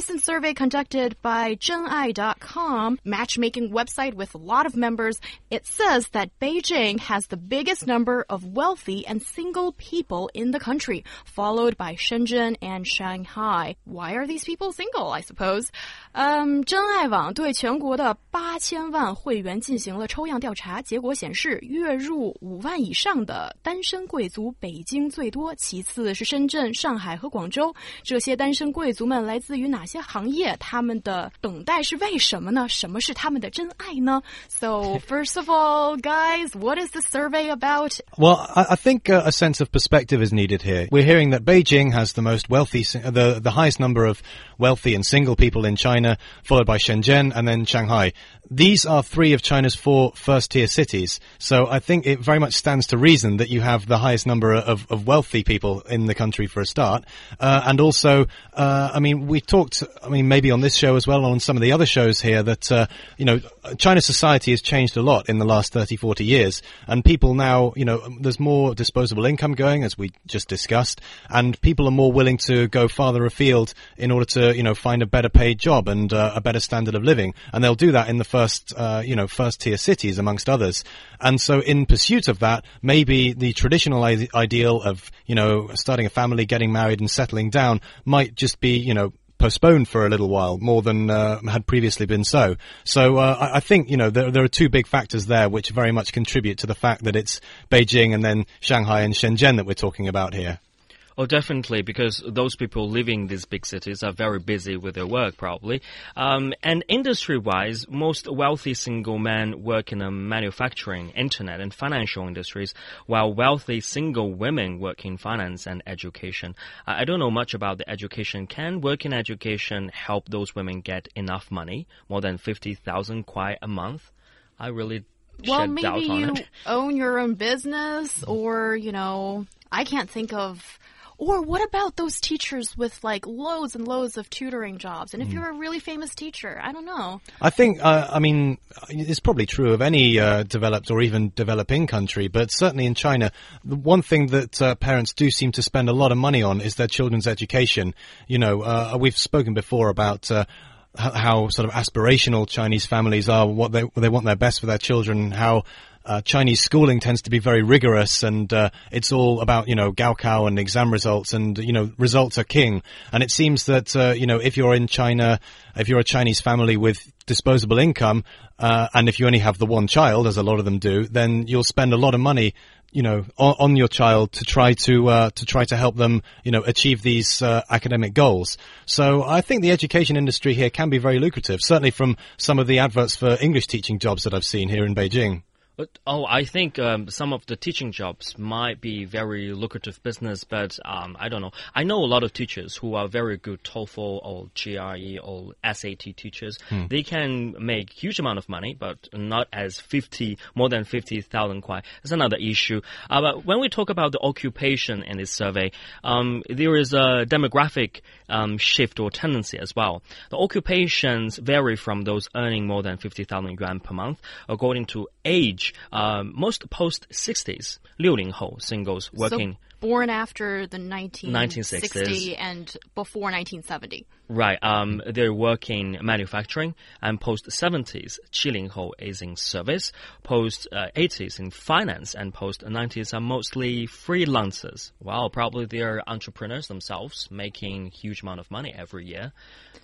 recent survey conducted by Zhenai.com, matchmaking website with a lot of members, it says that Beijing has the biggest number of wealthy and single people in the country, followed by Shenzhen and Shanghai. Why are these people single, I suppose? Um, 真爱网对全国的八千万会员进行了抽样调查，结果显示，月入五万以上的单身贵族，北京最多，其次是深圳、上海和广州。这些单身贵族们来自于哪些行业？他们的等待是为什么呢？什么是他们的真爱呢？So first of all, guys, what is the survey about? Well, I, I think uh, a sense of perspective is needed here. We're hearing that Beijing has the most wealthy, the the highest number of wealthy and single people in China, followed by Shenzhen and then Shanghai. These are three of China's four first tier cities. So I think it very much stands to reason that you have the highest number of, of wealthy people in the country for a start. Uh, and also, uh, I mean, we talked, I mean, maybe on this show as well, on some of the other shows here that, uh, you know, China's society has changed a lot in the last 30, 40 years. And people now, you know, there's more disposable income going, as we just discussed, and people are more willing to go farther afield in order to, you know, find a better paid job and uh, a better standard of living. And they'll do that in the first, uh, you know, first tier cities amongst others. And so in pursuit of that, maybe the traditional ideal of, you know, starting a family, getting married and settling down might just be, you know, postponed for a little while more than uh, had previously been so. So uh, I, think you know there, there, are two big factors there which very much contribute to the fact that it's Beijing and then Shanghai and Shenzhen that we're talking about here. Oh, definitely, because those people living in these big cities are very busy with their work, probably. Um, and industry-wise, most wealthy single men work in the manufacturing, internet, and financial industries, while wealthy single women work in finance and education. I don't know much about the education. Can work in education help those women get enough money, more than fifty thousand kwai a month? I really well, maybe you it. own your own business, or you know, I can't think of or what about those teachers with like loads and loads of tutoring jobs? And if mm. you're a really famous teacher, I don't know. I think, uh, I mean, it's probably true of any uh, developed or even developing country, but certainly in China, the one thing that uh, parents do seem to spend a lot of money on is their children's education. You know, uh, we've spoken before about uh, how sort of aspirational Chinese families are, what they they want their best for their children, how uh, Chinese schooling tends to be very rigorous and uh, it's all about, you know, Gaokao and exam results and, you know, results are king. And it seems that, uh, you know, if you're in China, if you're a Chinese family with disposable income, uh, and if you only have the one child, as a lot of them do, then you'll spend a lot of money you know, on, on, your child to try to uh, to try to help them, you know, achieve these uh, academic goals. So I think the education industry here can be very lucrative. Certainly from some of the adverts for English teaching jobs that I've seen here in Beijing. Oh, I think um, some of the teaching jobs might be very lucrative business, but um, I don't know. I know a lot of teachers who are very good TOEFL or GRE or SAT teachers. Hmm. They can make huge amount of money, but not as fifty more than fifty thousand kwai. That's another issue. Uh, but when we talk about the occupation in this survey, um, there is a demographic um, shift or tendency as well. The occupations vary from those earning more than fifty thousand yuan per month, according to age um, most post 60s, 六零后 singles working. So born after the 1960 and before 1970. Right. Um, they're working manufacturing and post 70s, 七零后 is in service, post uh, 80s in finance, and post 90s are mostly freelancers. Wow, probably they're entrepreneurs themselves, making huge amount of money every year.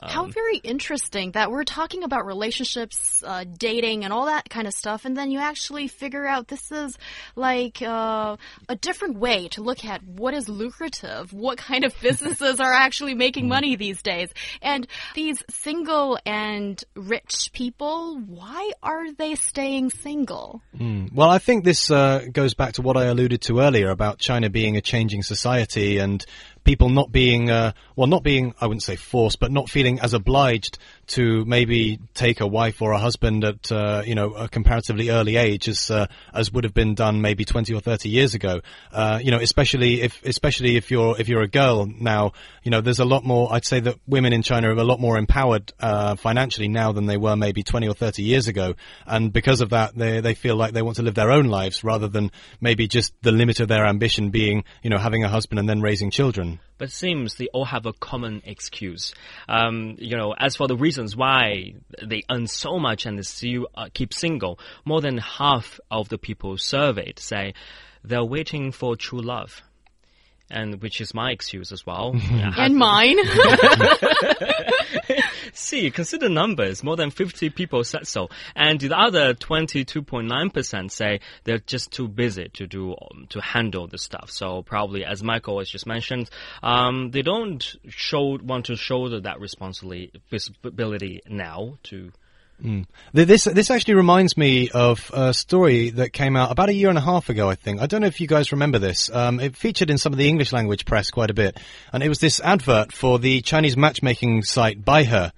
Um, How very interesting that we're talking about relationships, uh, dating, and all that kind of stuff, and then you actually figure out this is like uh, a different way to look at what is lucrative, what kind of businesses are actually making hmm. money these days. And these single and rich people, why are they staying single? Mm. Well, I think this uh, goes back to what I alluded to earlier about China being a changing society and people not being, uh, well, not being, I wouldn't say forced, but not feeling as obliged to maybe take a wife or a husband at, uh, you know, a comparatively early age as, uh, as would have been done maybe 20 or 30 years ago. Uh, you know, especially if, especially if you're, if you're a girl now, you know, there's a lot more, I'd say that women in China are a lot more empowered, uh, financially now than they were maybe 20 or 30 years ago. And because of that, they, they feel like they want to live their own lives rather than maybe just the limit of their ambition being, you know, having a husband and then raising children. But it seems they all have a common excuse. Um, you know, as for the reasons why they earn so much and they still uh, keep single, more than half of the people surveyed say they're waiting for true love. And which is my excuse as well. And mine. See, consider numbers. More than 50 people said so. And the other 22.9% say they're just too busy to do, um, to handle the stuff. So probably, as Michael has just mentioned, um, they don't show, want to shoulder that responsibility now to Mm. This this actually reminds me of a story that came out about a year and a half ago. I think I don't know if you guys remember this. Um, it featured in some of the English language press quite a bit, and it was this advert for the Chinese matchmaking site Baihe.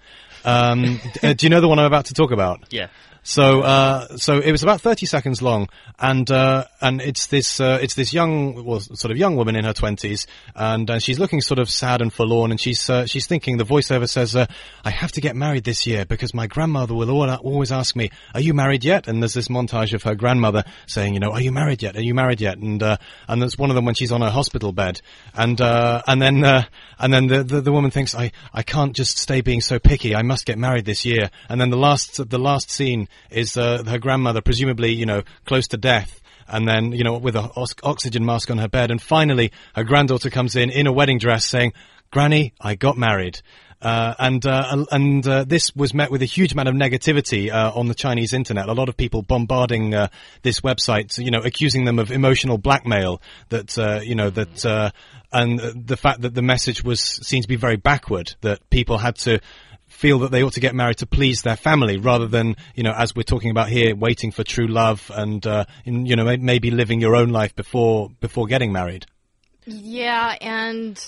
Um, do you know the one I'm about to talk about? Yeah. So, uh, so it was about 30 seconds long, and, uh, and it's this, uh, it's this young, well, sort of young woman in her 20s, and, uh, she's looking sort of sad and forlorn, and she's, uh, she's thinking, the voiceover says, uh, I have to get married this year because my grandmother will always ask me, are you married yet? And there's this montage of her grandmother saying, you know, are you married yet? Are you married yet? And, and that's one of them when she's on her hospital bed, and, and then, and then the, the, the woman thinks, I, I can't just stay being so picky, I must get married this year. And then the last, the last scene is uh, her grandmother, presumably, you know, close to death. And then, you know, with an oxygen mask on her bed. And finally, her granddaughter comes in in a wedding dress saying, Granny, I got married. Uh, and uh, and uh, this was met with a huge amount of negativity uh, on the Chinese internet. A lot of people bombarding uh, this website, you know, accusing them of emotional blackmail. That uh, you know that and the fact that the message was seen to be very backward. That people had to feel that they ought to get married to please their family rather than, you know, as we're talking about here, waiting for true love and, uh, in, you know, maybe living your own life before, before getting married. Yeah, and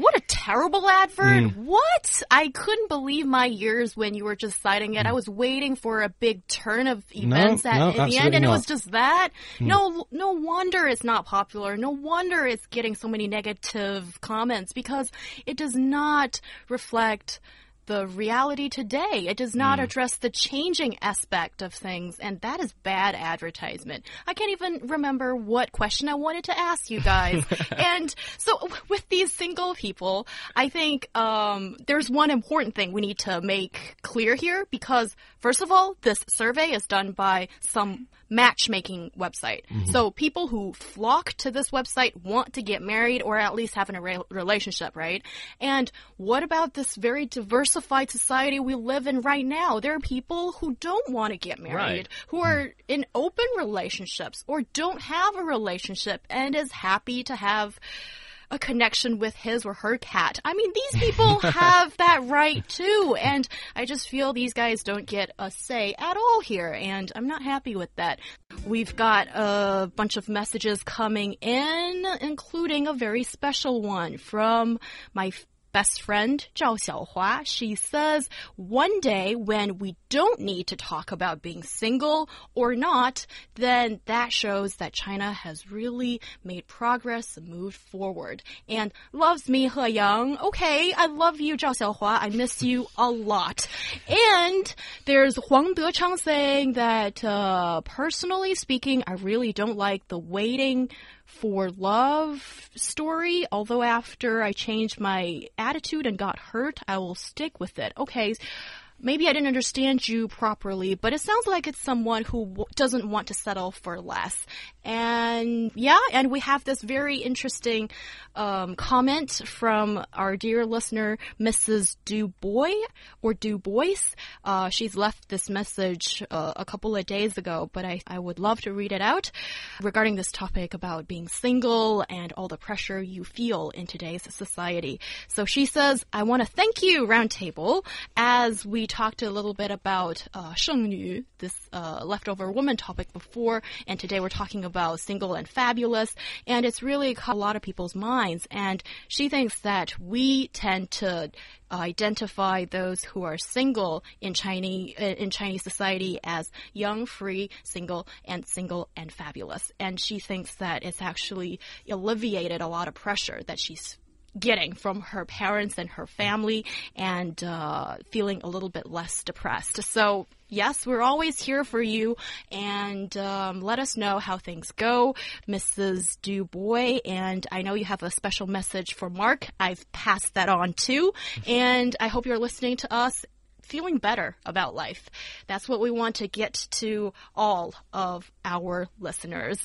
what a terrible advert. Mm. What? I couldn't believe my ears when you were just citing it. Mm. I was waiting for a big turn of events no, at no, the end and not. it was just that. Mm. No no wonder it's not popular. No wonder it's getting so many negative comments because it does not reflect the reality today. It does not mm. address the changing aspect of things, and that is bad advertisement. I can't even remember what question I wanted to ask you guys. and so, with these single people, I think um, there's one important thing we need to make clear here because, first of all, this survey is done by some matchmaking website. Mm -hmm. So people who flock to this website want to get married or at least have a re relationship, right? And what about this very diversified society we live in right now? There are people who don't want to get married, right. who are in open relationships or don't have a relationship and is happy to have a connection with his or her cat. I mean, these people have that right too. And I just feel these guys don't get a say at all here. And I'm not happy with that. We've got a bunch of messages coming in, including a very special one from my best friend Zhao Xiaohua. She says one day when we don't need to talk about being single or not, then that shows that China has really made progress and moved forward. And loves me, He Yang. Okay, I love you, Zhao Xiaohua. I miss you a lot. And there's Huang Dechang saying that uh, personally speaking, I really don't like the waiting for love story, although after I changed my attitude and got hurt, I will stick with it. Okay, maybe I didn't understand you properly, but it sounds like it's someone who doesn't want to settle for less. And yeah, and we have this very interesting um, comment from our dear listener, Mrs. Dubois or Dubois. Uh, she's left this message uh, a couple of days ago, but I, I would love to read it out regarding this topic about being single and all the pressure you feel in today's society. So she says, I want to thank you, Roundtable, as we talked a little bit about uh, 剩女, this uh, leftover woman topic before, and today we're talking about single and fabulous, and it's really caught a lot of people's minds. And she thinks that we tend to identify those who are single in Chinese in Chinese society as young, free, single, and single and fabulous. And she thinks that it's actually alleviated a lot of pressure that she's getting from her parents and her family and uh, feeling a little bit less depressed. So, yes, we're always here for you and um, let us know how things go, Mrs. Dubois. And I know you have a special message for Mark. I've passed that on too. And I hope you're listening to us feeling better about life. That's what we want to get to all of our listeners.